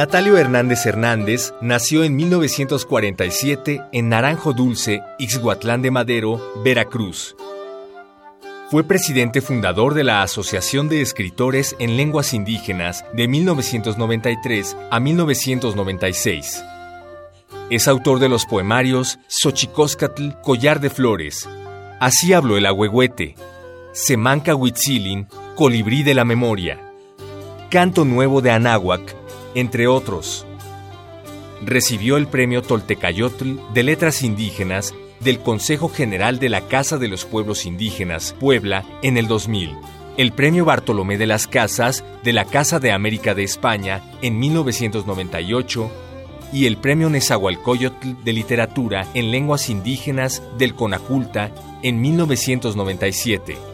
Natalio Hernández Hernández nació en 1947 en Naranjo Dulce, Ixhuatlán de Madero, Veracruz. Fue presidente fundador de la Asociación de Escritores en Lenguas Indígenas de 1993 a 1996. Es autor de los poemarios Xochicóscatl, Collar de Flores, Así habló el agüehuete, Semanca Huitzilin, Colibrí de la Memoria, Canto Nuevo de Anáhuac, entre otros. Recibió el premio Toltecayotl de Letras Indígenas del Consejo General de la Casa de los Pueblos Indígenas, Puebla, en el 2000, el premio Bartolomé de las Casas de la Casa de América de España en 1998 y el premio Nezahualcóyotl de Literatura en Lenguas Indígenas del Conaculta en 1997.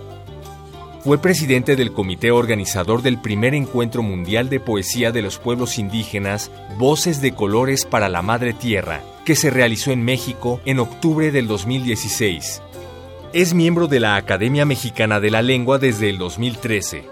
Fue presidente del comité organizador del primer encuentro mundial de poesía de los pueblos indígenas Voces de Colores para la Madre Tierra, que se realizó en México en octubre del 2016. Es miembro de la Academia Mexicana de la Lengua desde el 2013.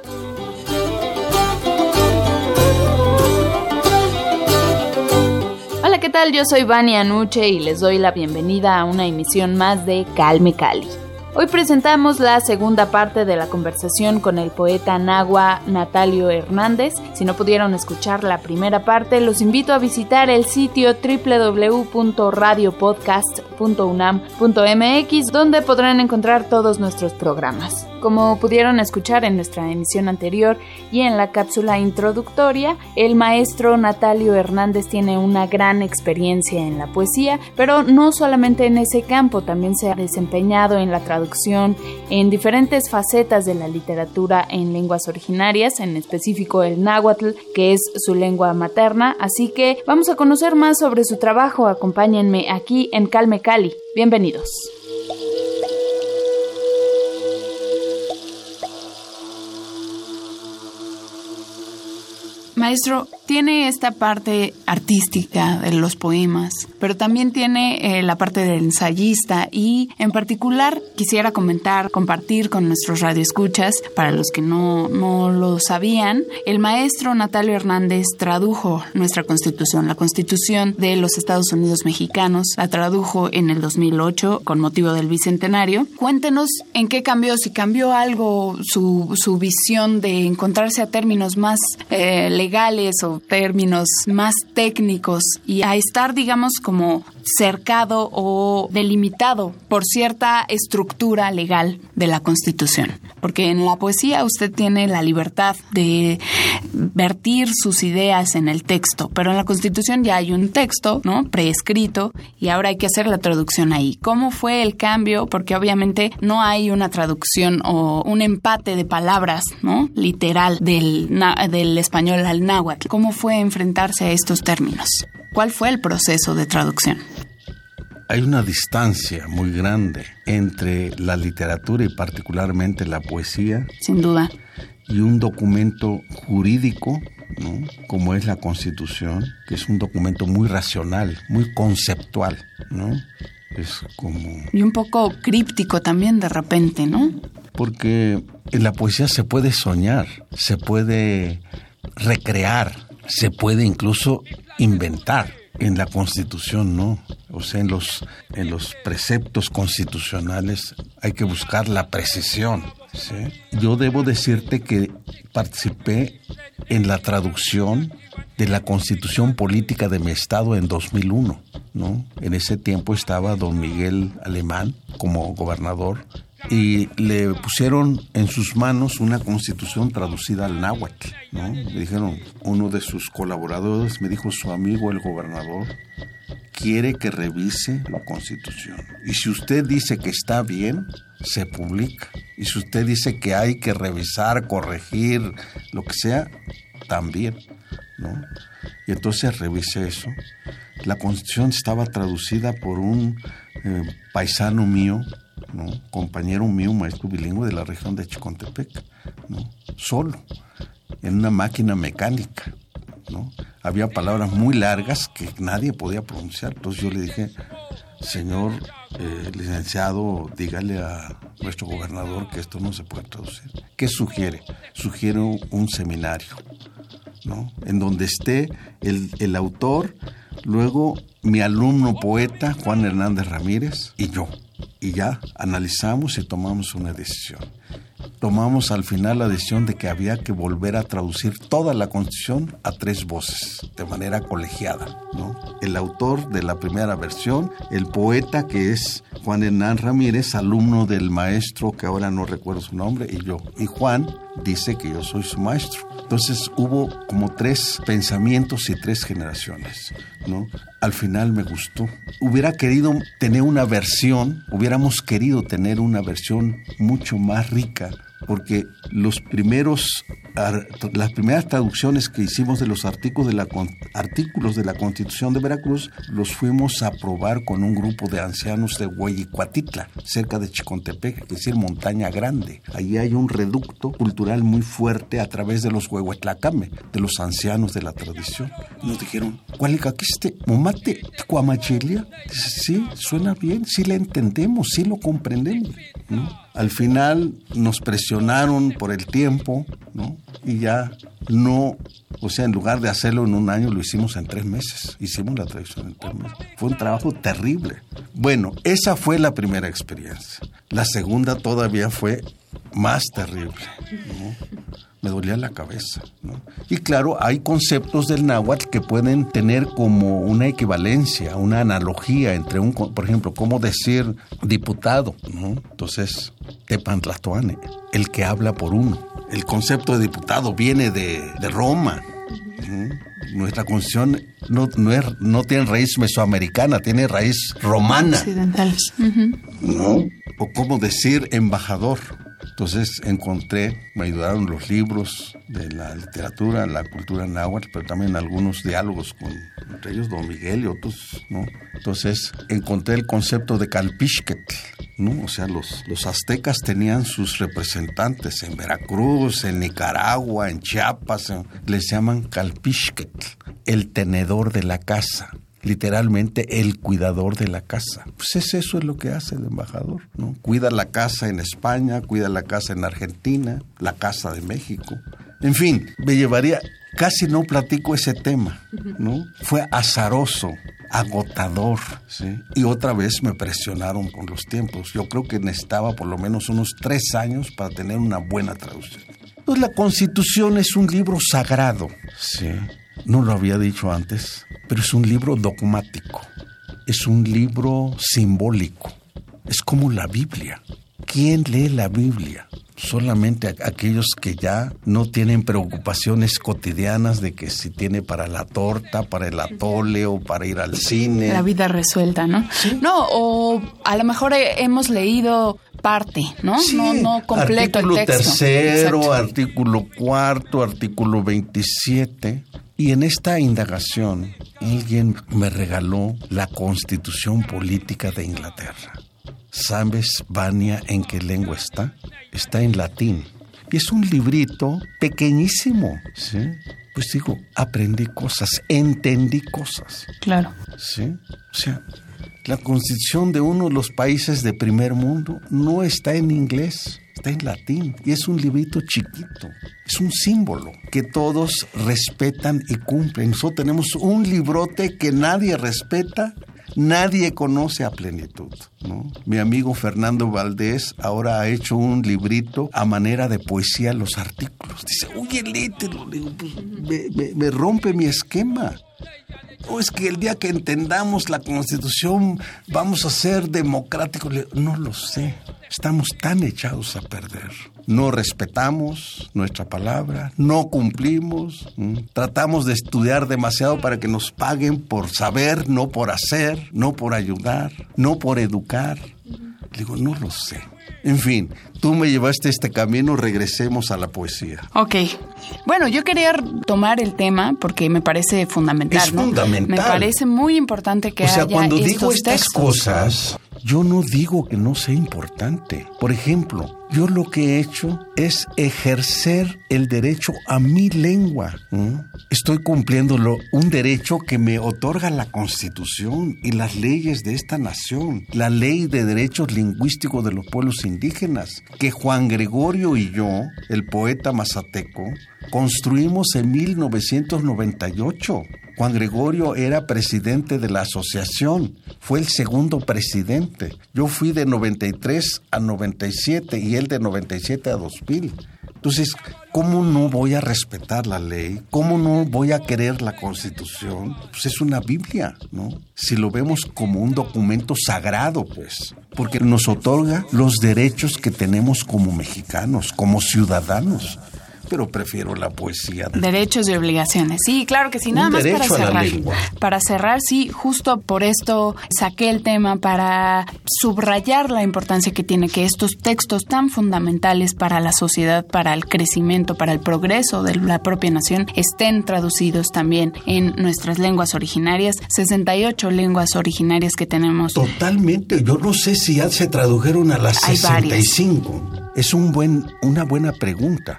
Hola, ¿qué tal? Yo soy Vania Anuche y les doy la bienvenida a una emisión más de Calme Cali. Hoy presentamos la segunda parte de la conversación con el poeta nahua Natalio Hernández. Si no pudieron escuchar la primera parte, los invito a visitar el sitio www.radiopodcast.unam.mx donde podrán encontrar todos nuestros programas. Como pudieron escuchar en nuestra emisión anterior y en la cápsula introductoria, el maestro Natalio Hernández tiene una gran experiencia en la poesía, pero no solamente en ese campo, también se ha desempeñado en la traducción en diferentes facetas de la literatura en lenguas originarias, en específico el náhuatl, que es su lengua materna, así que vamos a conocer más sobre su trabajo. Acompáñenme aquí en Calme Cali. Bienvenidos. Maestro, tiene esta parte artística de los poemas, pero también tiene eh, la parte del ensayista y en particular quisiera comentar, compartir con nuestros radioescuchas, para los que no, no lo sabían, el maestro Natalio Hernández tradujo nuestra constitución, la constitución de los Estados Unidos mexicanos, la tradujo en el 2008 con motivo del bicentenario. Cuéntenos en qué cambió, si cambió algo su, su visión de encontrarse a términos más eh, legales o términos más técnicos y a estar, digamos, como cercado o delimitado por cierta estructura legal de la Constitución. Porque en la poesía usted tiene la libertad de vertir sus ideas en el texto, pero en la Constitución ya hay un texto, ¿no? Preescrito y ahora hay que hacer la traducción ahí. ¿Cómo fue el cambio? Porque obviamente no hay una traducción o un empate de palabras, ¿no? Literal del, del español al náhuatl. ¿Cómo fue enfrentarse a estos términos? ¿Cuál fue el proceso de traducción? Hay una distancia muy grande entre la literatura y particularmente la poesía. Sin duda. Y un documento jurídico, ¿no? como es la Constitución, que es un documento muy racional, muy conceptual, ¿no? Es como... Y un poco críptico también de repente, ¿no? Porque en la poesía se puede soñar, se puede recrear, se puede incluso inventar. En la Constitución no, o sea, en los, en los preceptos constitucionales hay que buscar la precisión. Yo debo decirte que participé en la traducción de la Constitución Política de mi Estado en 2001. ¿no? En ese tiempo estaba don Miguel Alemán como gobernador y le pusieron en sus manos una constitución traducida al náhuatl, ¿no? Me dijeron, uno de sus colaboradores me dijo, su amigo el gobernador quiere que revise la Constitución. Y si usted dice que está bien, se publica. Y si usted dice que hay que revisar, corregir, lo que sea, también, ¿no? Y entonces revise eso. La Constitución estaba traducida por un eh, paisano mío, compañero mío, maestro bilingüe de la región de Chicontepec, ¿no? solo, en una máquina mecánica. Había palabras muy largas que nadie podía pronunciar. Entonces yo le dije, señor eh, licenciado, dígale a nuestro gobernador que esto no se puede traducir. ¿Qué sugiere? Sugiere un seminario, ¿no? En donde esté el, el autor, luego mi alumno poeta Juan Hernández Ramírez y yo. Y ya analizamos y tomamos una decisión tomamos al final la decisión de que había que volver a traducir toda la Constitución a tres voces, de manera colegiada. ¿no? El autor de la primera versión, el poeta que es Juan Hernán Ramírez, alumno del maestro que ahora no recuerdo su nombre, y yo. Y Juan dice que yo soy su maestro. Entonces hubo como tres pensamientos y tres generaciones, ¿no? Al final me gustó. Hubiera querido tener una versión, hubiéramos querido tener una versión mucho más rica porque los primeros, las primeras traducciones que hicimos de los artículos de, la, artículos de la Constitución de Veracruz los fuimos a probar con un grupo de ancianos de Hueyicuatitla, cerca de Chicontepec, es decir, Montaña Grande. Allí hay un reducto cultural muy fuerte a través de los Huehuetlacame, de los ancianos de la tradición. nos dijeron, ¿cuál este momate cuamachelia? Dice, sí, suena bien, sí le entendemos, sí lo comprendemos, ¿no? Al final nos presionaron por el tiempo, ¿no? Y ya no, o sea, en lugar de hacerlo en un año, lo hicimos en tres meses. Hicimos la traducción en tres meses. Fue un trabajo terrible. Bueno, esa fue la primera experiencia. La segunda todavía fue más terrible. ¿no? Me dolía la cabeza. ¿no? Y claro, hay conceptos del náhuatl que pueden tener como una equivalencia, una analogía entre un, por ejemplo, cómo decir diputado, ¿no? Entonces, Epantlatoane, el que habla por uno. El concepto de diputado viene de, Roma. Nuestra constitución no, no, es, no tiene raíz mesoamericana, tiene raíz romana. Occidentales. ¿No? O cómo decir embajador. Entonces encontré, me ayudaron los libros de la literatura, la cultura náhuatl, pero también algunos diálogos con entre ellos Don Miguel y otros, ¿no? Entonces encontré el concepto de calpixquetl, ¿no? O sea, los, los aztecas tenían sus representantes en Veracruz, en Nicaragua, en Chiapas, les llaman calpixquetl, el tenedor de la casa literalmente el cuidador de la casa. Pues es eso es lo que hace el embajador, ¿no? Cuida la casa en España, cuida la casa en Argentina, la casa de México. En fin, me llevaría, casi no platico ese tema, ¿no? Fue azaroso, agotador, ¿sí? Y otra vez me presionaron con los tiempos. Yo creo que necesitaba por lo menos unos tres años para tener una buena traducción. Pues la Constitución es un libro sagrado, ¿sí? No lo había dicho antes, pero es un libro dogmático, es un libro simbólico, es como la Biblia. ¿Quién lee la Biblia? Solamente aquellos que ya no tienen preocupaciones cotidianas de que si tiene para la torta, para el atole o para ir al cine. La vida resuelta, ¿no? No, o a lo mejor hemos leído parte, ¿no? No, no completo artículo el texto. tercero, artículo cuarto, artículo 27. Y en esta indagación, alguien me regaló la Constitución Política de Inglaterra. ¿Sabes, Vania, en qué lengua está? Está en latín. Y es un librito pequeñísimo, ¿sí? Pues digo, aprendí cosas, entendí cosas. Claro. ¿Sí? O sea, la constitución de uno de los países de primer mundo no está en inglés está en latín y es un librito chiquito, es un símbolo que todos respetan y cumplen. Nosotros tenemos un librote que nadie respeta, nadie conoce a plenitud. Mi amigo Fernando Valdés ahora ha hecho un librito a manera de poesía los artículos. Dice, oye, léetelo. Pues, me rompe mi esquema. O es que el día que entendamos la constitución vamos a ser democráticos. No lo sé. Estamos tan echados a perder. No respetamos nuestra palabra, no cumplimos, tratamos de estudiar demasiado para que nos paguen por saber, no por hacer, no por ayudar, no por educar. Digo, no lo sé. En fin, tú me llevaste este camino, regresemos a la poesía. Ok. Bueno, yo quería tomar el tema porque me parece fundamental. Es fundamental. Me parece muy importante que o sea, haya cuando digo estas textos. cosas, yo no digo que no sea importante. Por ejemplo, yo lo que he hecho es ejercer el derecho a mi lengua. Estoy cumpliéndolo, un derecho que me otorga la Constitución y las leyes de esta nación, la ley de derechos lingüísticos de los pueblos indígenas, que Juan Gregorio y yo, el poeta mazateco, construimos en 1998. Juan Gregorio era presidente de la asociación, fue el segundo presidente. Yo fui de 93 a 97 y él de 97 a 2000. Entonces, ¿cómo no voy a respetar la ley? ¿Cómo no voy a querer la constitución? Pues es una Biblia, ¿no? Si lo vemos como un documento sagrado, pues, porque nos otorga los derechos que tenemos como mexicanos, como ciudadanos. Pero prefiero la poesía. Derechos y obligaciones. Sí, claro que sí. Nada Un más para cerrar. Para cerrar, sí, justo por esto saqué el tema para subrayar la importancia que tiene que estos textos tan fundamentales para la sociedad, para el crecimiento, para el progreso de la propia nación, estén traducidos también en nuestras lenguas originarias. 68 lenguas originarias que tenemos. Totalmente. Yo no sé si ya se tradujeron a las Hay varias. 65. Es un buen, una buena pregunta.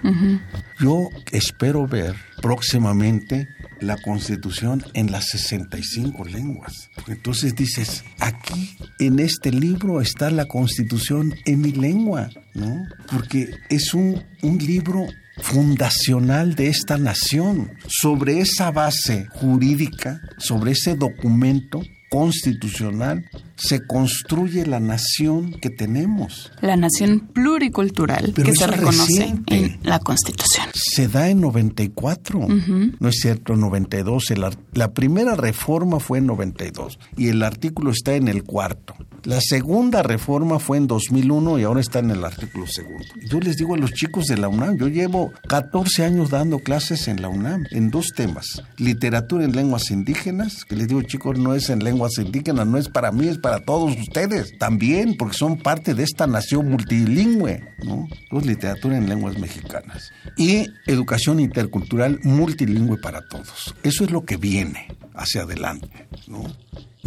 Yo espero ver próximamente la constitución en las 65 lenguas. Entonces dices, aquí en este libro está la constitución en mi lengua, ¿no? Porque es un, un libro fundacional de esta nación. Sobre esa base jurídica, sobre ese documento constitucional, se construye la nación que tenemos. La nación pluricultural Pero que se reconoce reciente. en la Constitución. Se da en 94, no es cierto, 92. El la primera reforma fue en 92 y el artículo está en el cuarto. La segunda reforma fue en 2001 y ahora está en el artículo segundo. Yo les digo a los chicos de la UNAM, yo llevo 14 años dando clases en la UNAM en dos temas. Literatura en lenguas indígenas, que les digo chicos, no es en lenguas indígenas, no es para mí, es para todos ustedes también, porque son parte de esta nación multilingüe, ¿no? Pues literatura en lenguas mexicanas. Y educación intercultural multilingüe para todos. Eso es lo que viene hacia adelante, ¿no?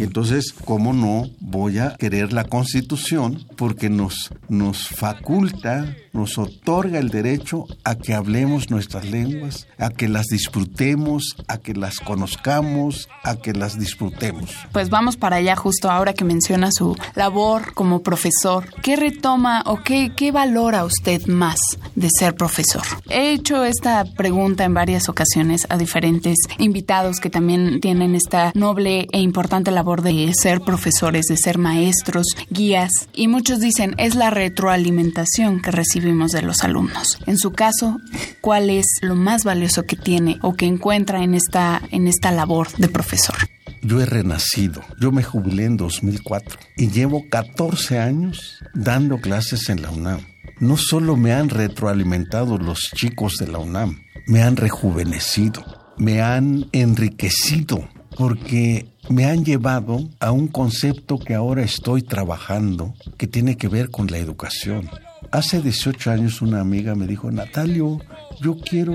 Entonces, ¿cómo no voy a querer la Constitución? Porque nos, nos faculta, nos otorga el derecho a que hablemos nuestras lenguas, a que las disfrutemos, a que las conozcamos, a que las disfrutemos. Pues vamos para allá justo ahora que menciona su labor como profesor. ¿Qué retoma o qué, qué valora usted más de ser profesor? He hecho esta pregunta en varias ocasiones a diferentes invitados que también tienen esta noble e importante labor de ser profesores, de ser maestros, guías, y muchos dicen es la retroalimentación que recibimos de los alumnos. En su caso, ¿cuál es lo más valioso que tiene o que encuentra en esta, en esta labor de profesor? Yo he renacido. Yo me jubilé en 2004 y llevo 14 años dando clases en la UNAM. No solo me han retroalimentado los chicos de la UNAM, me han rejuvenecido, me han enriquecido, porque me han llevado a un concepto que ahora estoy trabajando, que tiene que ver con la educación. Hace 18 años una amiga me dijo, Natalio, yo quiero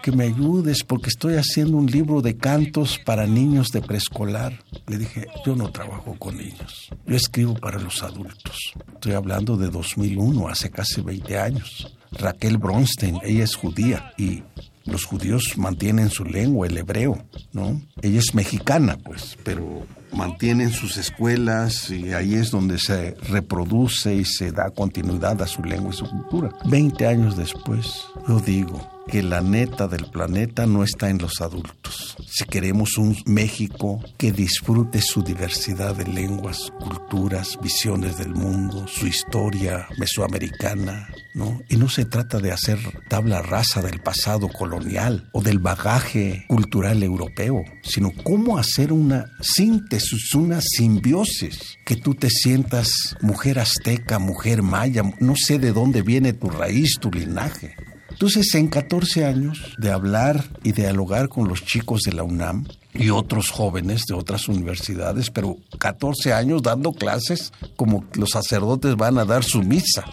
que me ayudes porque estoy haciendo un libro de cantos para niños de preescolar. Le dije, yo no trabajo con niños, yo escribo para los adultos. Estoy hablando de 2001, hace casi 20 años. Raquel Bronstein, ella es judía y los judíos mantienen su lengua, el hebreo, ¿no? Ella es mexicana, pues, pero mantienen sus escuelas y ahí es donde se reproduce y se da continuidad a su lengua y su cultura. Veinte años después, yo digo, que la neta del planeta no está en los adultos. Si queremos un México que disfrute su diversidad de lenguas, culturas, visiones del mundo, su historia mesoamericana, ¿no? Y no se trata de hacer tabla rasa del pasado colonial o del bagaje cultural europeo, sino cómo hacer una síntesis, una simbiosis, que tú te sientas mujer azteca, mujer maya, no sé de dónde viene tu raíz, tu linaje, entonces, en 14 años de hablar y dialogar con los chicos de la UNAM y otros jóvenes de otras universidades, pero 14 años dando clases como los sacerdotes van a dar su misa,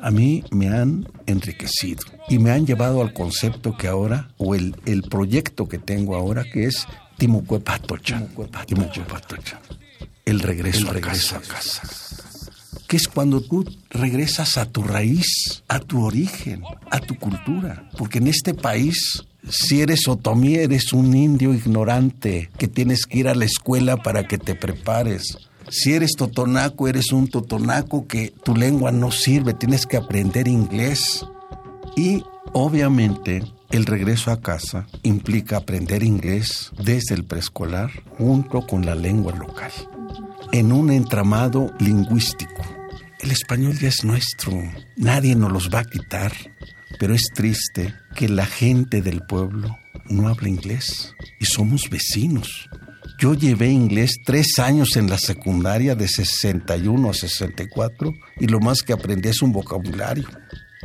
a mí me han enriquecido y me han llevado al concepto que ahora, o el, el proyecto que tengo ahora, que es El regreso, el regreso a casa que es cuando tú regresas a tu raíz, a tu origen, a tu cultura. Porque en este país, si eres otomí, eres un indio ignorante que tienes que ir a la escuela para que te prepares. Si eres totonaco, eres un totonaco que tu lengua no sirve, tienes que aprender inglés. Y obviamente el regreso a casa implica aprender inglés desde el preescolar junto con la lengua local, en un entramado lingüístico el español ya es nuestro, nadie nos los va a quitar, pero es triste que la gente del pueblo no habla inglés y somos vecinos. Yo llevé inglés tres años en la secundaria de 61 a 64 y lo más que aprendí es un vocabulario,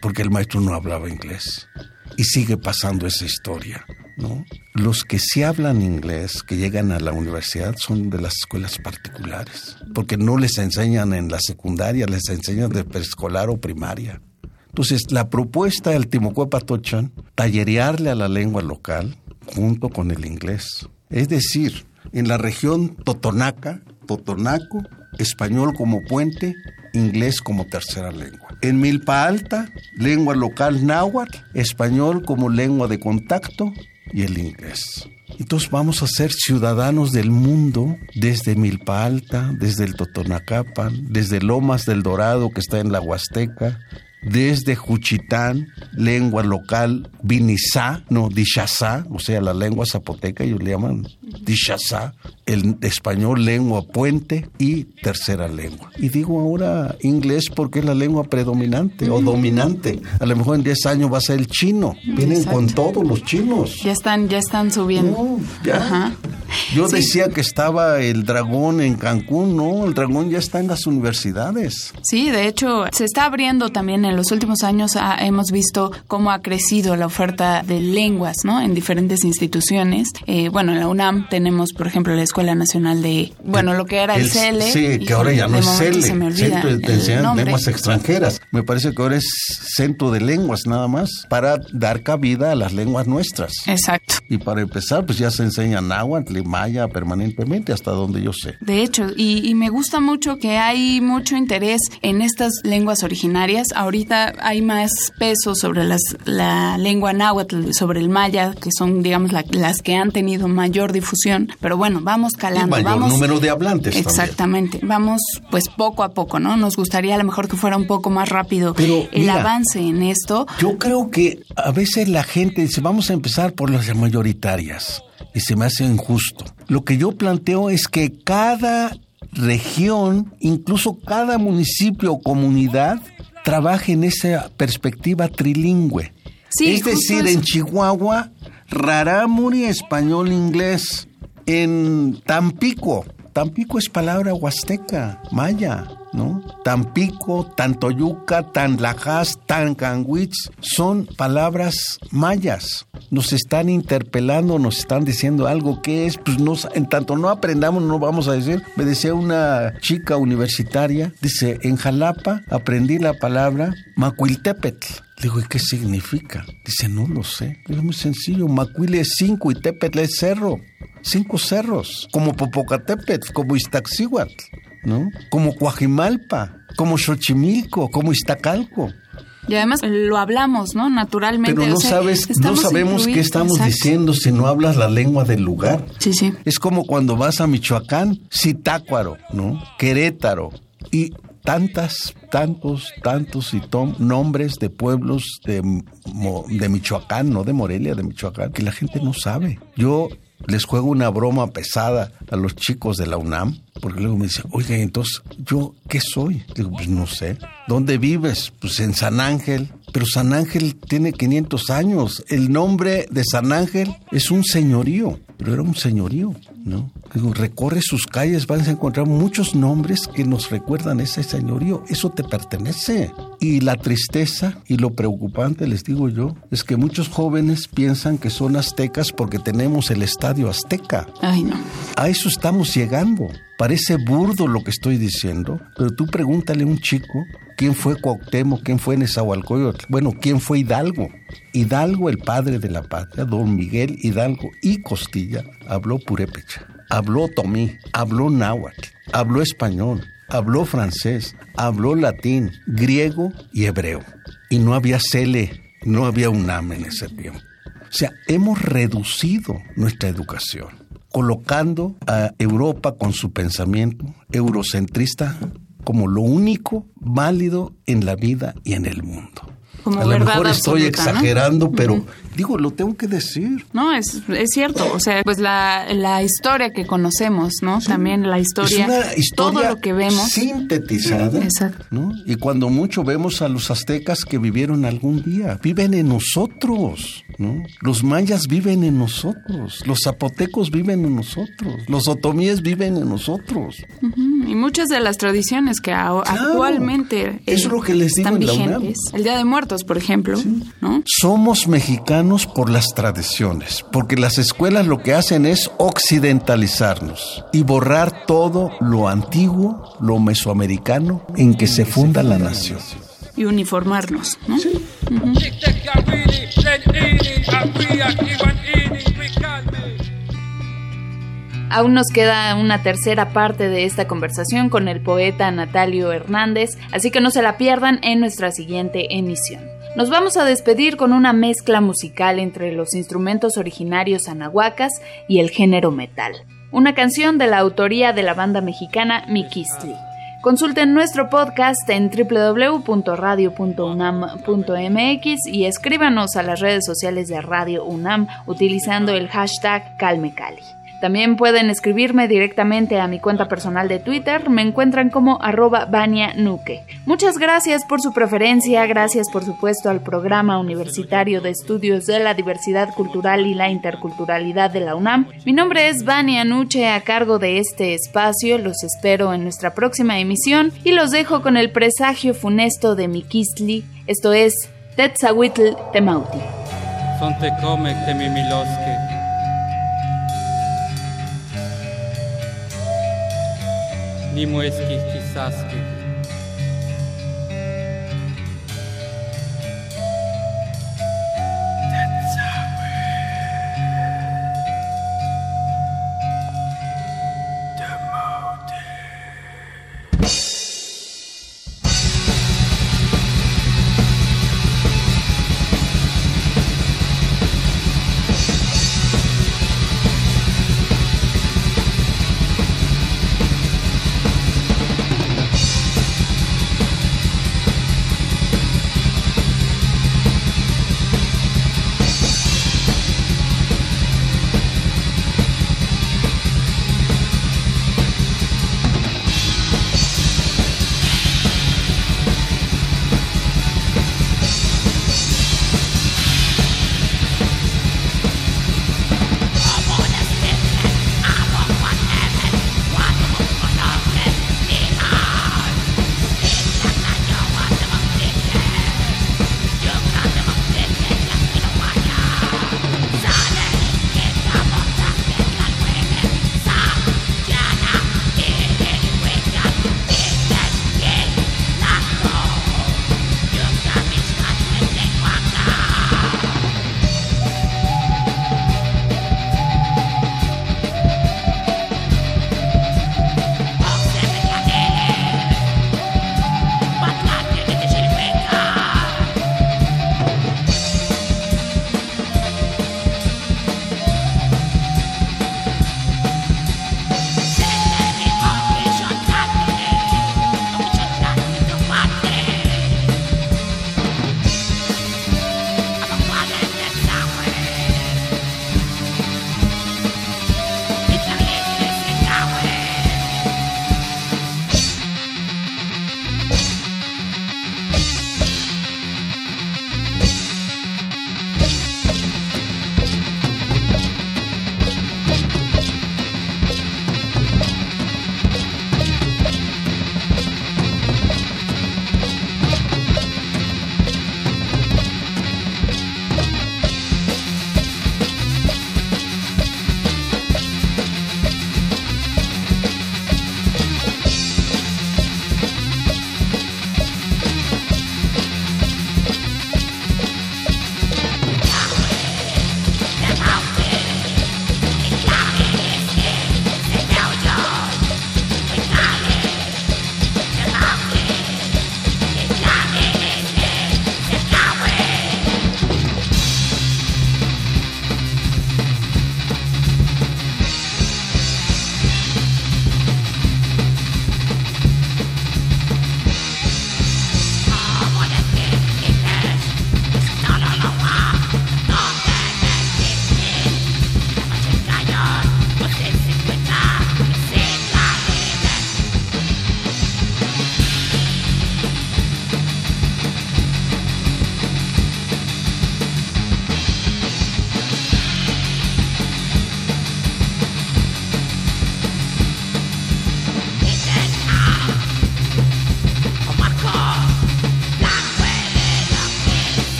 porque el maestro no hablaba inglés. Y sigue pasando esa historia. ¿no? Los que sí hablan inglés, que llegan a la universidad, son de las escuelas particulares, porque no les enseñan en la secundaria, les enseñan de preescolar o primaria. Entonces, la propuesta del Timocuepa Tochan, tallerearle a la lengua local junto con el inglés. Es decir, en la región totonaca, totonaco, español como puente, inglés como tercera lengua. En Milpa Alta, lengua local náhuatl, español como lengua de contacto y el inglés. Entonces vamos a ser ciudadanos del mundo desde Milpa Alta, desde el Totonacapan, desde Lomas del Dorado que está en la Huasteca, desde Juchitán, lengua local, Binizá, no, Dishazá, o sea, la lengua zapoteca, ellos le llaman Dishazá, el español lengua puente y tercera lengua. Y digo ahora inglés porque es la lengua predominante o dominante. A lo mejor en 10 años va a ser el chino. Vienen con todos los chinos. Ya están, ya están subiendo. Yo decía que estaba el dragón en Cancún, no, el dragón ya está en las universidades. Sí, de hecho, se está abriendo también en los últimos años, hemos visto cómo ha crecido la oferta de lenguas, ¿no? En diferentes instituciones. Eh, bueno, en la UNAM tenemos, por ejemplo, la Escuela Nacional de, bueno, lo que era el, CELE. Sí, que ahora ya no es CELE, Centro de Lenguas Extranjeras. Me parece que ahora es Centro de Lenguas nada más, para dar cabida a las lenguas nuestras. Exacto. Y para empezar, pues ya se enseña náhuatl y maya permanentemente, hasta donde yo sé. De hecho, y, me gusta mucho que hay mucho interés en estas lenguas originarias. Ahorita hay más peso sobre las, la lengua náhuatl, sobre el maya, que son, digamos, las que han tenido mayor difusión. Pero bueno, vamos calando. Y mayor número de hablantes. Exactamente. Vamos, pues poco a poco, ¿no? Nos gustaría a lo mejor que fuera un poco más rápido el avance en esto. Yo creo que a veces la gente dice, vamos a empezar por las mayoritarias y se me hace injusto. Lo que yo planteo es que cada región, incluso cada municipio o comunidad, trabaje en esa perspectiva trilingüe. es decir, en Chihuahua, rarámuri, español, inglés. En Tampico, Tampico es palabra huasteca, maya. ¿no? Tampico, Tantoyuca, Tanlajas, Tancanwitz, son palabras mayas. Nos están interpelando, nos están diciendo algo que es, pues no, en tanto no aprendamos, no vamos a decir. Me decía una chica universitaria, dice, en Jalapa aprendí la palabra Macuiltepetl. Digo, ¿y qué significa? Dice, no lo sé. Es muy sencillo. Macuile es cinco y Tepetl es cerro. Cinco cerros. Como Popocatépetl, como Iztaccíhuatl. ¿no? Como Coajimalpa, como Xochimilco, como Iztacalco. Y además lo hablamos, ¿no? Naturalmente. Pero no sabes, no sabemos qué estamos diciendo si no hablas la lengua del lugar. Sí, sí. Es como cuando vas a Michoacán, Zitácuaro, ¿no? Querétaro. Y tantas, tantos, tantos y nombres de pueblos de, de Michoacán, no de Morelia, de Michoacán, que la gente no sabe. Yo les juego una broma pesada a los chicos de la UNAM, porque luego me dicen, oiga, entonces, ¿yo qué soy? Digo, pues no sé. ¿Dónde vives? Pues en San Ángel. Pero San Ángel tiene 500 años. El nombre de San Ángel es un señorío, pero era un señorío, ¿no? Recorre sus calles, vas a encontrar muchos nombres que nos recuerdan ese señorío. Eso te pertenece. Y la tristeza y lo preocupante, les digo yo, es que muchos jóvenes piensan que son aztecas porque tenemos el estadio azteca. Ay, no. A eso estamos llegando. Parece burdo lo que estoy diciendo, pero tú pregúntale a un chico quién fue Cuauhtémoc, quién fue Nezahualcóyotl, bueno, quién fue Hidalgo. Hidalgo, el padre de la patria, don Miguel Hidalgo y Costilla, habló purépecha, habló tomí, habló náhuatl, habló español, habló francés, habló latín, griego y hebreo. Y no había cele, no había UNAM en ese tiempo. O sea, hemos reducido nuestra educación colocando a Europa con su pensamiento eurocentrista como lo único válido en la vida y en el mundo. A lo mejor estoy exagerando, pero digo, lo tengo que decir. No, es, es cierto. O sea, pues la, la historia que conocemos, ¿no? También la historia, todo lo que vemos. Sintetizada. Exacto. ¿no? Y cuando mucho vemos a los aztecas que vivieron algún día, viven en nosotros. ¿no? Los mayas viven en nosotros, los zapotecos viven en nosotros, los otomíes viven en nosotros. Y muchas de las tradiciones que actualmente es lo que les digo están vigentes. El Día de Muertos, por ejemplo. ¿no? Somos mexicanos por las tradiciones, porque las escuelas lo que hacen es occidentalizarnos y borrar todo lo antiguo, lo mesoamericano en que se funda la nación y uniformarnos. ¿no? Aún nos queda una tercera parte de esta conversación con el poeta Natalio Hernández, así que no se la pierdan en nuestra siguiente emisión. Nos vamos a despedir con una mezcla musical entre los instrumentos originarios anahuacas y el género metal. Una canción de la autoría de la banda mexicana Mikistli. Consulten nuestro podcast en www.radio.unam.mx y escríbanos a las redes sociales de Radio UNAM utilizando el hashtag CalmeCali. También pueden escribirme directamente a mi cuenta personal de Twitter, me encuentran como arroba Nuque. Muchas gracias por su preferencia, gracias por supuesto al Programa Universitario de Estudios de la Diversidad Cultural y la Interculturalidad de la UNAM. Mi nombre es Vania Nuche a cargo de este espacio, los espero en nuestra próxima emisión y los dejo con el presagio funesto de Mikistli, esto es Tetzahuitl Temauti. Limojskich i Saskich.